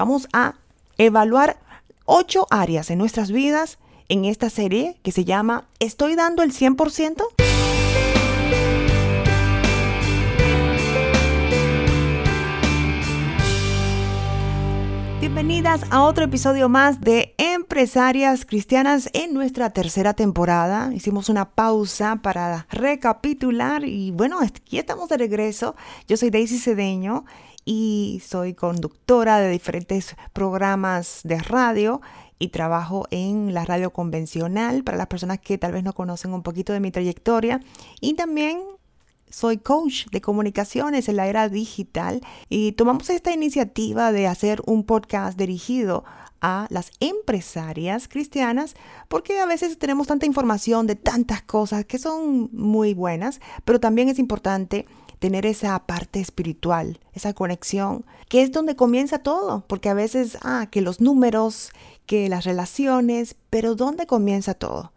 vamos a evaluar ocho áreas en nuestras vidas en esta serie que se llama ¿Estoy dando el 100%? Bienvenidas a otro episodio más de Empresarias Cristianas en nuestra tercera temporada. Hicimos una pausa para recapitular y bueno, aquí estamos de regreso. Yo soy Daisy Cedeño y soy conductora de diferentes programas de radio y trabajo en la radio convencional para las personas que tal vez no conocen un poquito de mi trayectoria. Y también soy coach de comunicaciones en la era digital y tomamos esta iniciativa de hacer un podcast dirigido a las empresarias cristianas porque a veces tenemos tanta información de tantas cosas que son muy buenas, pero también es importante tener esa parte espiritual, esa conexión, que es donde comienza todo, porque a veces, ah, que los números, que las relaciones, pero ¿dónde comienza todo?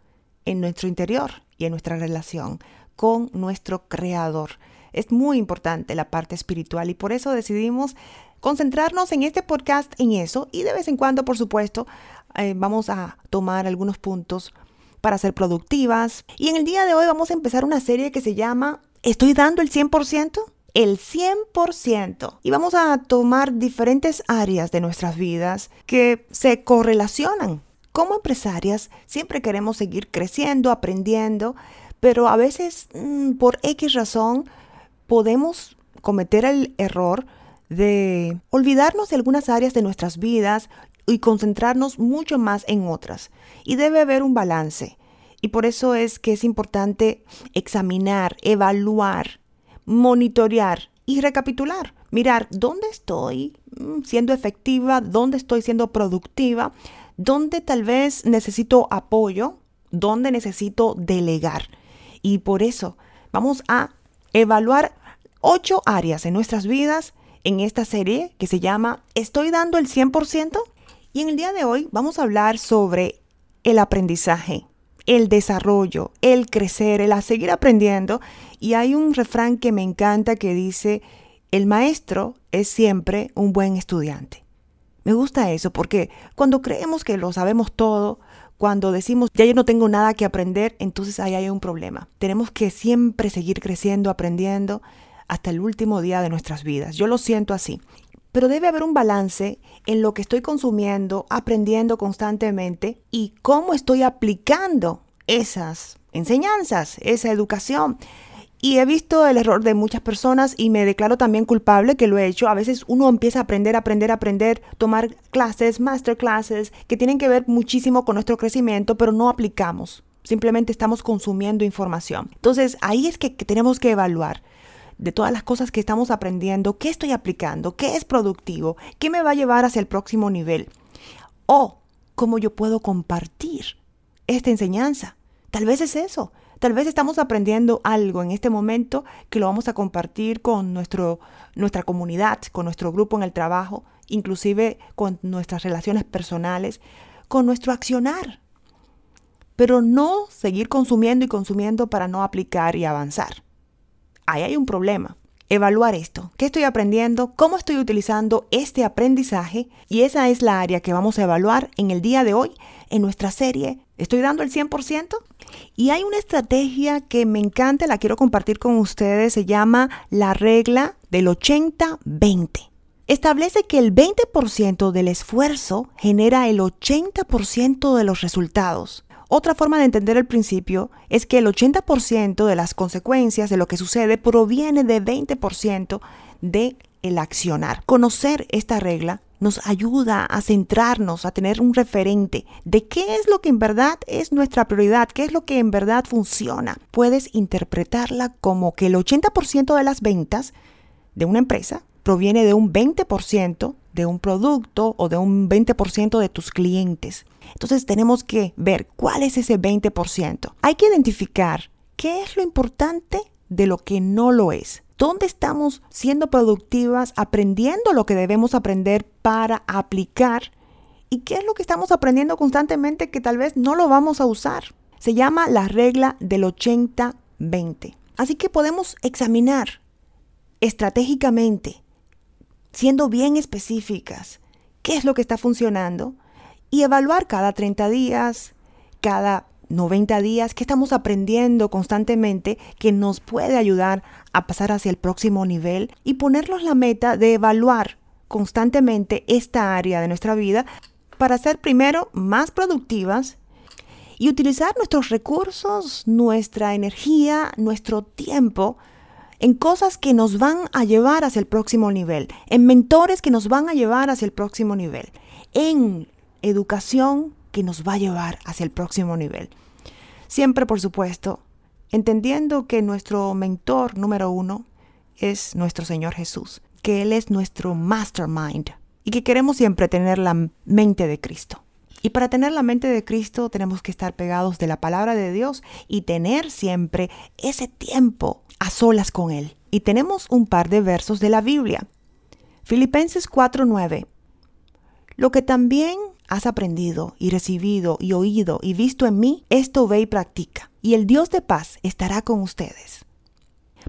En nuestro interior y en nuestra relación con nuestro Creador. Es muy importante la parte espiritual y por eso decidimos concentrarnos en este podcast en eso y de vez en cuando, por supuesto, eh, vamos a tomar algunos puntos para ser productivas. Y en el día de hoy vamos a empezar una serie que se llama ¿Estoy dando el 100%? El 100%. Y vamos a tomar diferentes áreas de nuestras vidas que se correlacionan. Como empresarias siempre queremos seguir creciendo, aprendiendo, pero a veces mm, por X razón podemos cometer el error de olvidarnos de algunas áreas de nuestras vidas y concentrarnos mucho más en otras. Y debe haber un balance. Y por eso es que es importante examinar, evaluar, monitorear y recapitular. Mirar dónde estoy mm, siendo efectiva, dónde estoy siendo productiva, dónde tal vez necesito apoyo, dónde necesito delegar. Y por eso vamos a evaluar ocho áreas en nuestras vidas en esta serie que se llama ¿Estoy dando el 100%? Y en el día de hoy vamos a hablar sobre el aprendizaje el desarrollo, el crecer, el seguir aprendiendo. Y hay un refrán que me encanta que dice, el maestro es siempre un buen estudiante. Me gusta eso porque cuando creemos que lo sabemos todo, cuando decimos, ya yo no tengo nada que aprender, entonces ahí hay un problema. Tenemos que siempre seguir creciendo, aprendiendo hasta el último día de nuestras vidas. Yo lo siento así. Pero debe haber un balance en lo que estoy consumiendo, aprendiendo constantemente y cómo estoy aplicando esas enseñanzas, esa educación. Y he visto el error de muchas personas y me declaro también culpable que lo he hecho. A veces uno empieza a aprender, aprender, aprender, tomar clases, masterclasses, que tienen que ver muchísimo con nuestro crecimiento, pero no aplicamos. Simplemente estamos consumiendo información. Entonces ahí es que tenemos que evaluar de todas las cosas que estamos aprendiendo, qué estoy aplicando, qué es productivo, qué me va a llevar hacia el próximo nivel o cómo yo puedo compartir esta enseñanza. Tal vez es eso. Tal vez estamos aprendiendo algo en este momento que lo vamos a compartir con nuestro, nuestra comunidad, con nuestro grupo en el trabajo, inclusive con nuestras relaciones personales, con nuestro accionar. Pero no seguir consumiendo y consumiendo para no aplicar y avanzar ahí hay un problema. Evaluar esto. ¿Qué estoy aprendiendo? ¿Cómo estoy utilizando este aprendizaje? Y esa es la área que vamos a evaluar en el día de hoy en nuestra serie. ¿Estoy dando el 100%? Y hay una estrategia que me encanta, la quiero compartir con ustedes, se llama la regla del 80-20. Establece que el 20% del esfuerzo genera el 80% de los resultados. Otra forma de entender el principio es que el 80% de las consecuencias de lo que sucede proviene de 20% de el accionar. Conocer esta regla nos ayuda a centrarnos, a tener un referente de qué es lo que en verdad es nuestra prioridad, qué es lo que en verdad funciona. Puedes interpretarla como que el 80% de las ventas de una empresa proviene de un 20% de un producto o de un 20% de tus clientes. Entonces tenemos que ver cuál es ese 20%. Hay que identificar qué es lo importante de lo que no lo es. ¿Dónde estamos siendo productivas, aprendiendo lo que debemos aprender para aplicar? ¿Y qué es lo que estamos aprendiendo constantemente que tal vez no lo vamos a usar? Se llama la regla del 80-20. Así que podemos examinar estratégicamente, siendo bien específicas, qué es lo que está funcionando y evaluar cada 30 días, cada 90 días, qué estamos aprendiendo constantemente que nos puede ayudar a pasar hacia el próximo nivel y ponernos la meta de evaluar constantemente esta área de nuestra vida para ser primero más productivas y utilizar nuestros recursos, nuestra energía, nuestro tiempo en cosas que nos van a llevar hacia el próximo nivel, en mentores que nos van a llevar hacia el próximo nivel, en educación que nos va a llevar hacia el próximo nivel. Siempre, por supuesto, entendiendo que nuestro mentor número uno es nuestro Señor Jesús, que Él es nuestro mastermind y que queremos siempre tener la mente de Cristo. Y para tener la mente de Cristo tenemos que estar pegados de la palabra de Dios y tener siempre ese tiempo a solas con Él. Y tenemos un par de versos de la Biblia. Filipenses 4:9. Lo que también has aprendido y recibido y oído y visto en mí, esto ve y practica, y el Dios de paz estará con ustedes.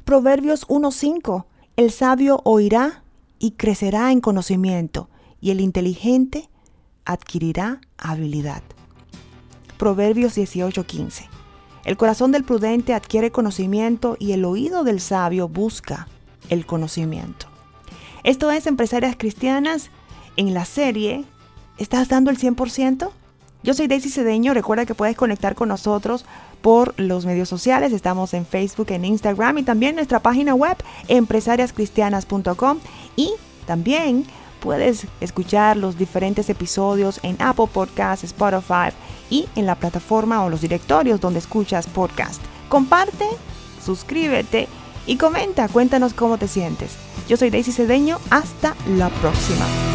Proverbios 1:5. El sabio oirá y crecerá en conocimiento, y el inteligente adquirirá habilidad. Proverbios 18:15. El corazón del prudente adquiere conocimiento y el oído del sabio busca el conocimiento. Esto es Empresarias Cristianas. En la serie, ¿estás dando el 100%? Yo soy Daisy Cedeño. Recuerda que puedes conectar con nosotros por los medios sociales. Estamos en Facebook, en Instagram y también nuestra página web empresariascristianas.com y también puedes escuchar los diferentes episodios en Apple Podcasts, Spotify y en la plataforma o los directorios donde escuchas podcast. Comparte, suscríbete y comenta, cuéntanos cómo te sientes. Yo soy Daisy Cedeño, hasta la próxima.